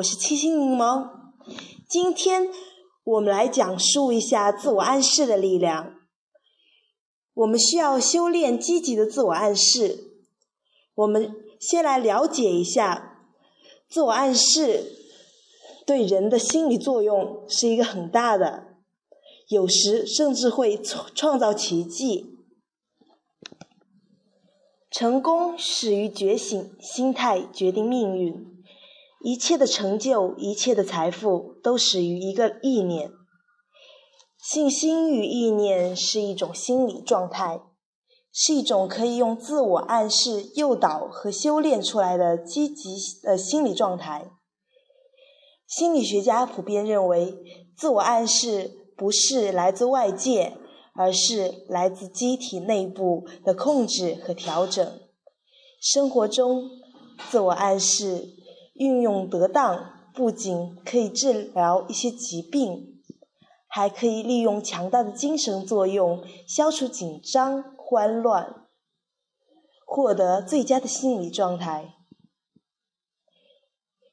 我是七星柠檬。今天我们来讲述一下自我暗示的力量。我们需要修炼积极的自我暗示。我们先来了解一下，自我暗示对人的心理作用是一个很大的，有时甚至会创创造奇迹。成功始于觉醒，心态决定命运。一切的成就，一切的财富，都始于一个意念。信心与意念是一种心理状态，是一种可以用自我暗示诱导和修炼出来的积极的心理状态。心理学家普遍认为，自我暗示不是来自外界。而是来自机体内部的控制和调整。生活中，自我暗示运用得当，不仅可以治疗一些疾病，还可以利用强大的精神作用，消除紧张、慌乱，获得最佳的心理状态。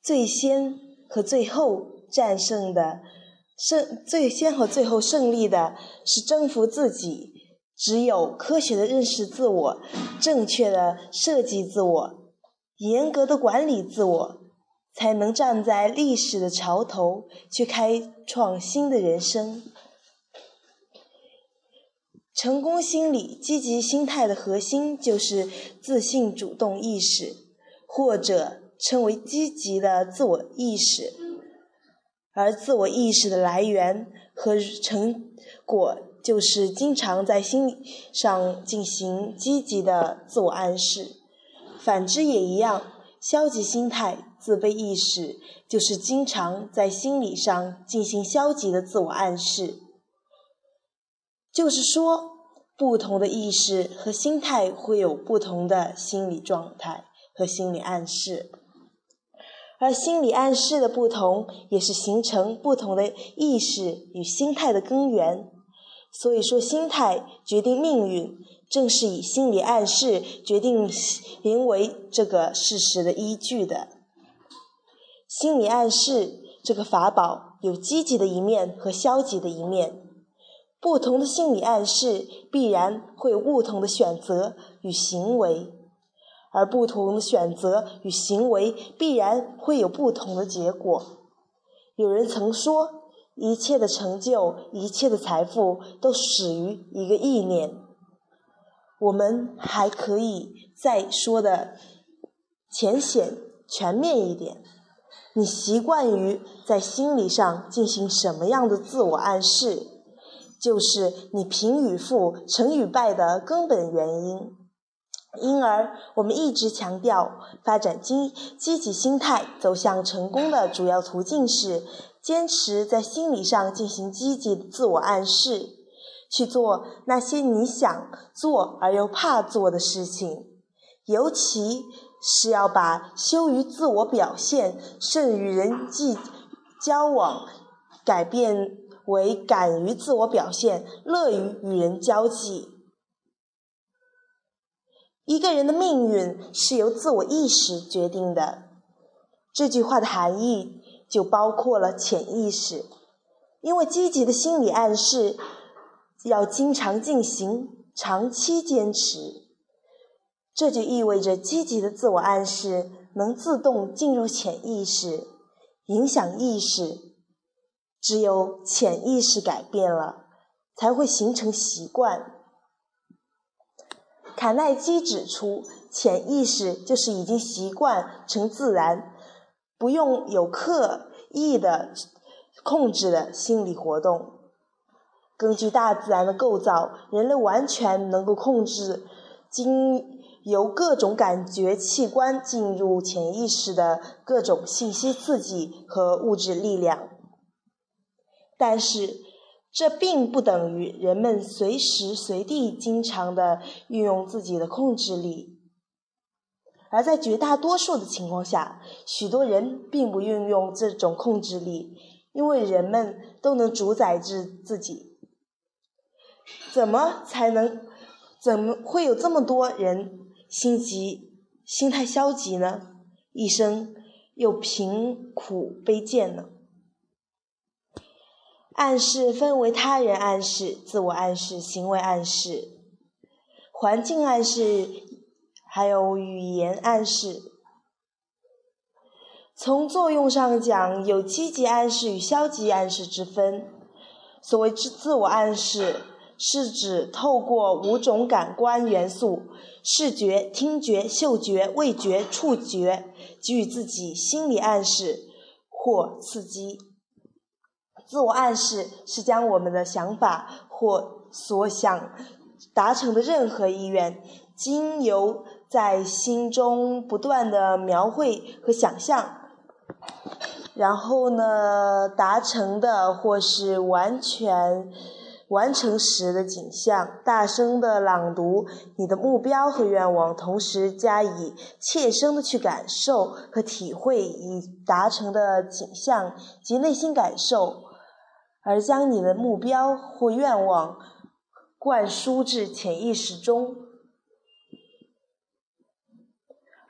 最先和最后战胜的。胜最先和最后胜利的是征服自己。只有科学的认识自我，正确的设计自我，严格的管理自我，才能站在历史的潮头，去开创新的人生。成功心理、积极心态的核心就是自信、主动意识，或者称为积极的自我意识。而自我意识的来源和成果，就是经常在心理上进行积极的自我暗示。反之也一样，消极心态、自卑意识，就是经常在心理上进行消极的自我暗示。就是说，不同的意识和心态会有不同的心理状态和心理暗示。而心理暗示的不同，也是形成不同的意识与心态的根源。所以说，心态决定命运，正是以心理暗示决定行为这个事实的依据的。心理暗示这个法宝有积极的一面和消极的一面，不同的心理暗示必然会有不同的选择与行为。而不同的选择与行为必然会有不同的结果。有人曾说，一切的成就、一切的财富都始于一个意念。我们还可以再说的浅显、全面一点：你习惯于在心理上进行什么样的自我暗示，就是你贫与富、成与败的根本原因。因而，我们一直强调，发展积积极心态、走向成功的主要途径是坚持在心理上进行积极的自我暗示，去做那些你想做而又怕做的事情，尤其是要把羞于自我表现、甚于人际交往改变为敢于自我表现、乐于与人交际。一个人的命运是由自我意识决定的，这句话的含义就包括了潜意识。因为积极的心理暗示要经常进行、长期坚持，这就意味着积极的自我暗示能自动进入潜意识，影响意识。只有潜意识改变了，才会形成习惯。卡耐基指出，潜意识就是已经习惯成自然，不用有刻意的控制的心理活动。根据大自然的构造，人类完全能够控制经由各种感觉器官进入潜意识的各种信息刺激和物质力量，但是。这并不等于人们随时随地经常的运用自己的控制力，而在绝大多数的情况下，许多人并不运用这种控制力，因为人们都能主宰着自己。怎么才能？怎么会有这么多人心急、心态消极呢？一生又贫苦卑贱呢？暗示分为他人暗示、自我暗示、行为暗示、环境暗示，还有语言暗示。从作用上讲，有积极暗示与消极暗示之分。所谓自自我暗示，是指透过五种感官元素——视觉、听觉、嗅觉、味觉、触觉，给予自己心理暗示或刺激。自我暗示是将我们的想法或所想达成的任何意愿，经由在心中不断的描绘和想象。然后呢，达成的或是完全完成时的景象，大声的朗读你的目标和愿望，同时加以切身的去感受和体会已达成的景象及内心感受，而将你的目标或愿望灌输至潜意识中。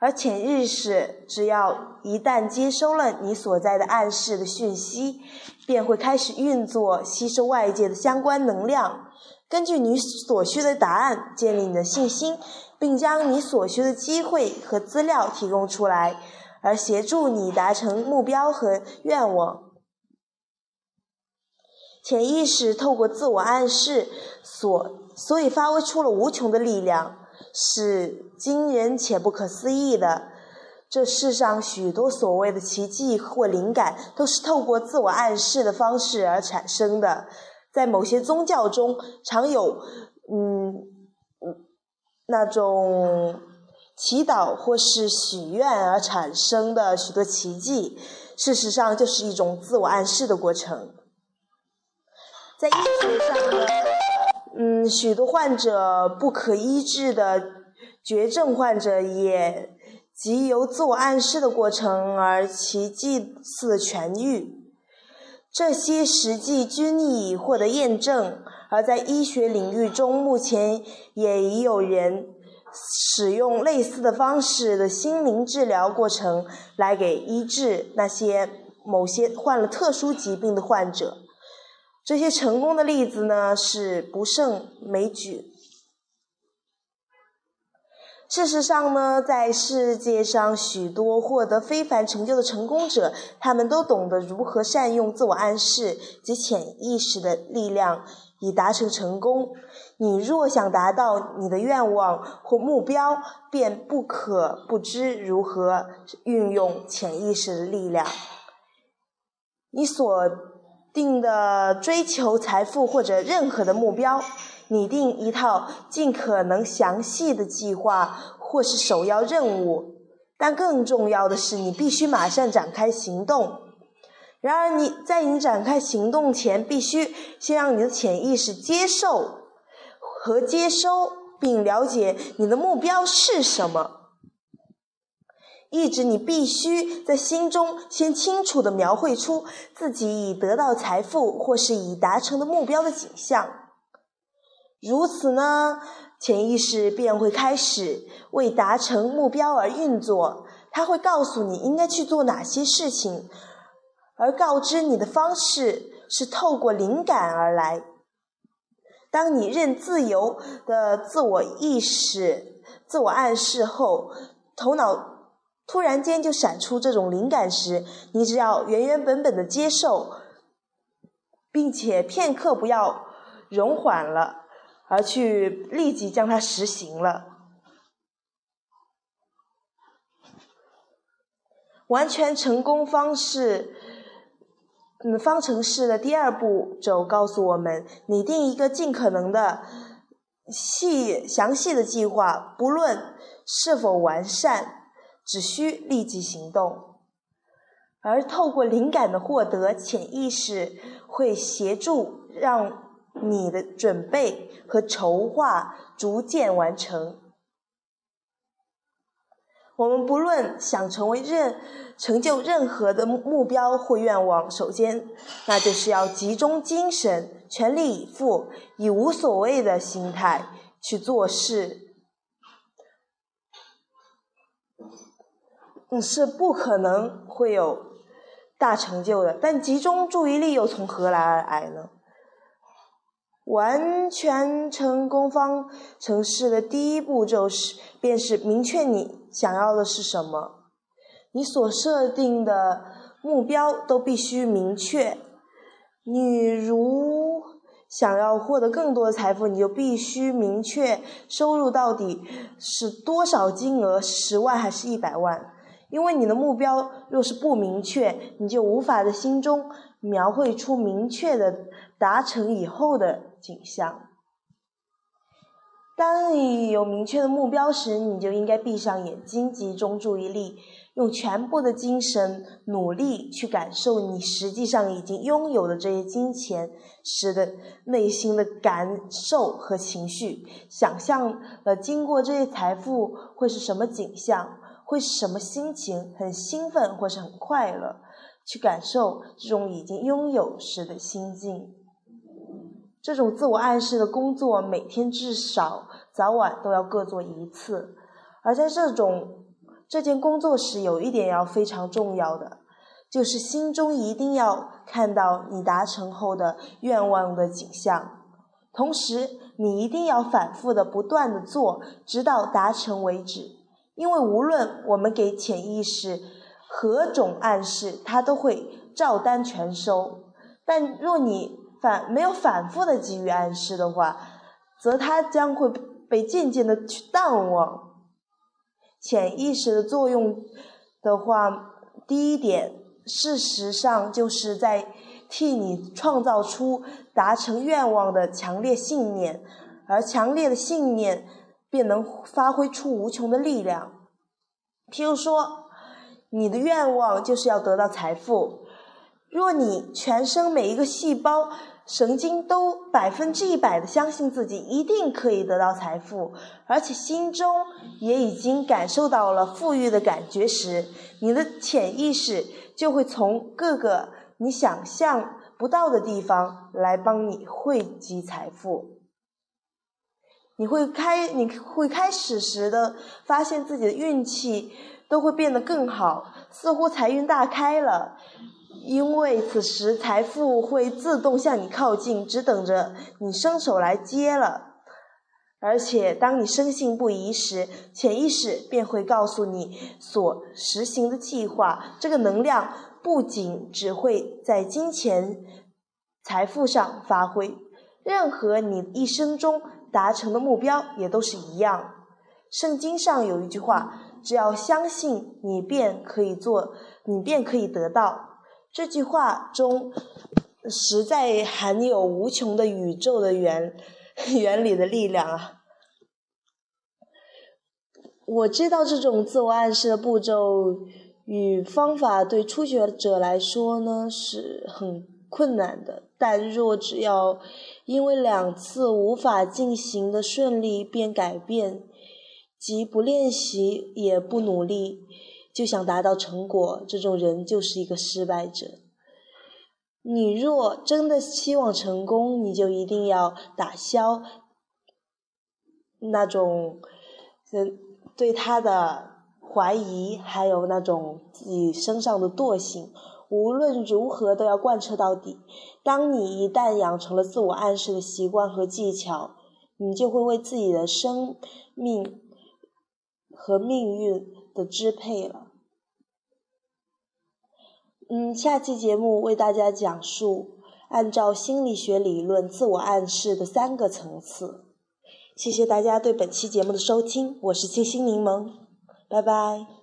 而潜意识只要一旦接收了你所在的暗示的讯息，便会开始运作，吸收外界的相关能量，根据你所需的答案建立你的信心，并将你所需的机会和资料提供出来，而协助你达成目标和愿望。潜意识透过自我暗示，所所以发挥出了无穷的力量。是惊人且不可思议的。这世上许多所谓的奇迹或灵感，都是透过自我暗示的方式而产生的。在某些宗教中，常有嗯嗯那种祈祷或是许愿而产生的许多奇迹，事实上就是一种自我暗示的过程。在医学上呢？嗯，许多患者不可医治的绝症患者，也即由自我暗示的过程而奇迹似痊愈。这些实际均已获得验证，而在医学领域中，目前也已有人使用类似的方式的心灵治疗过程来给医治那些某些患了特殊疾病的患者。这些成功的例子呢，是不胜枚举。事实上呢，在世界上许多获得非凡成就的成功者，他们都懂得如何善用自我暗示及潜意识的力量，以达成成功。你若想达到你的愿望或目标，便不可不知如何运用潜意识的力量。你所。定的追求财富或者任何的目标，拟定一套尽可能详细的计划或是首要任务，但更重要的是，你必须马上展开行动。然而，你在你展开行动前，必须先让你的潜意识接受和接收，并了解你的目标是什么。意指你必须在心中先清楚地描绘出自己已得到财富或是已达成的目标的景象。如此呢，潜意识便会开始为达成目标而运作。它会告诉你应该去做哪些事情，而告知你的方式是透过灵感而来。当你认自由的自我意识、自我暗示后，头脑。突然间就闪出这种灵感时，你只要原原本本的接受，并且片刻不要容缓了，而去立即将它实行了。完全成功方式，嗯，方程式的第二步骤告诉我们：拟定一个尽可能的细详细的计划，不论是否完善。只需立即行动，而透过灵感的获得，潜意识会协助让你的准备和筹划逐渐完成。我们不论想成为任成就任何的目标或愿望，首先那就是要集中精神，全力以赴，以无所谓的心态去做事。你是不可能会有大成就的。但集中注意力又从何来而来呢？完全成功方程式的第一步骤是，便是明确你想要的是什么。你所设定的目标都必须明确。你如想要获得更多的财富，你就必须明确收入到底是多少金额，十万还是一百万。因为你的目标若是不明确，你就无法在心中描绘出明确的达成以后的。景象。当你有明确的目标时，你就应该闭上眼睛，集中注意力，用全部的精神努力去感受你实际上已经拥有的这些金钱时的内心的感受和情绪。想象了经过这些财富会是什么景象，会是什么心情？很兴奋或是很快乐？去感受这种已经拥有时的心境。这种自我暗示的工作，每天至少早晚都要各做一次。而在这种这件工作时，有一点要非常重要的，就是心中一定要看到你达成后的愿望的景象。同时，你一定要反复的、不断的做，直到达成为止。因为无论我们给潜意识何种暗示，它都会照单全收。但若你反没有反复的给予暗示的话，则它将会被渐渐的去淡忘。潜意识的作用的话，第一点，事实上就是在替你创造出达成愿望的强烈信念，而强烈的信念便能发挥出无穷的力量。譬如说，你的愿望就是要得到财富，若你全身每一个细胞。神经都百分之一百的相信自己一定可以得到财富，而且心中也已经感受到了富裕的感觉时，你的潜意识就会从各个你想象不到的地方来帮你汇集财富。你会开，你会开始时的发现自己的运气都会变得更好，似乎财运大开了。因为此时财富会自动向你靠近，只等着你伸手来接了。而且，当你深信不疑时，潜意识便会告诉你所实行的计划。这个能量不仅只会在金钱、财富上发挥，任何你一生中达成的目标也都是一样。圣经上有一句话：“只要相信，你便可以做，你便可以得到。”这句话中实在含有无穷的宇宙的原原理的力量啊！我知道这种自我暗示的步骤与方法对初学者来说呢是很困难的，但若只要因为两次无法进行的顺利便改变，即不练习也不努力。就想达到成果，这种人就是一个失败者。你若真的希望成功，你就一定要打消那种嗯对他的怀疑，还有那种自己身上的惰性。无论如何都要贯彻到底。当你一旦养成了自我暗示的习惯和技巧，你就会为自己的生命和命运。的支配了。嗯，下期节目为大家讲述按照心理学理论自我暗示的三个层次。谢谢大家对本期节目的收听，我是清新柠檬，拜拜。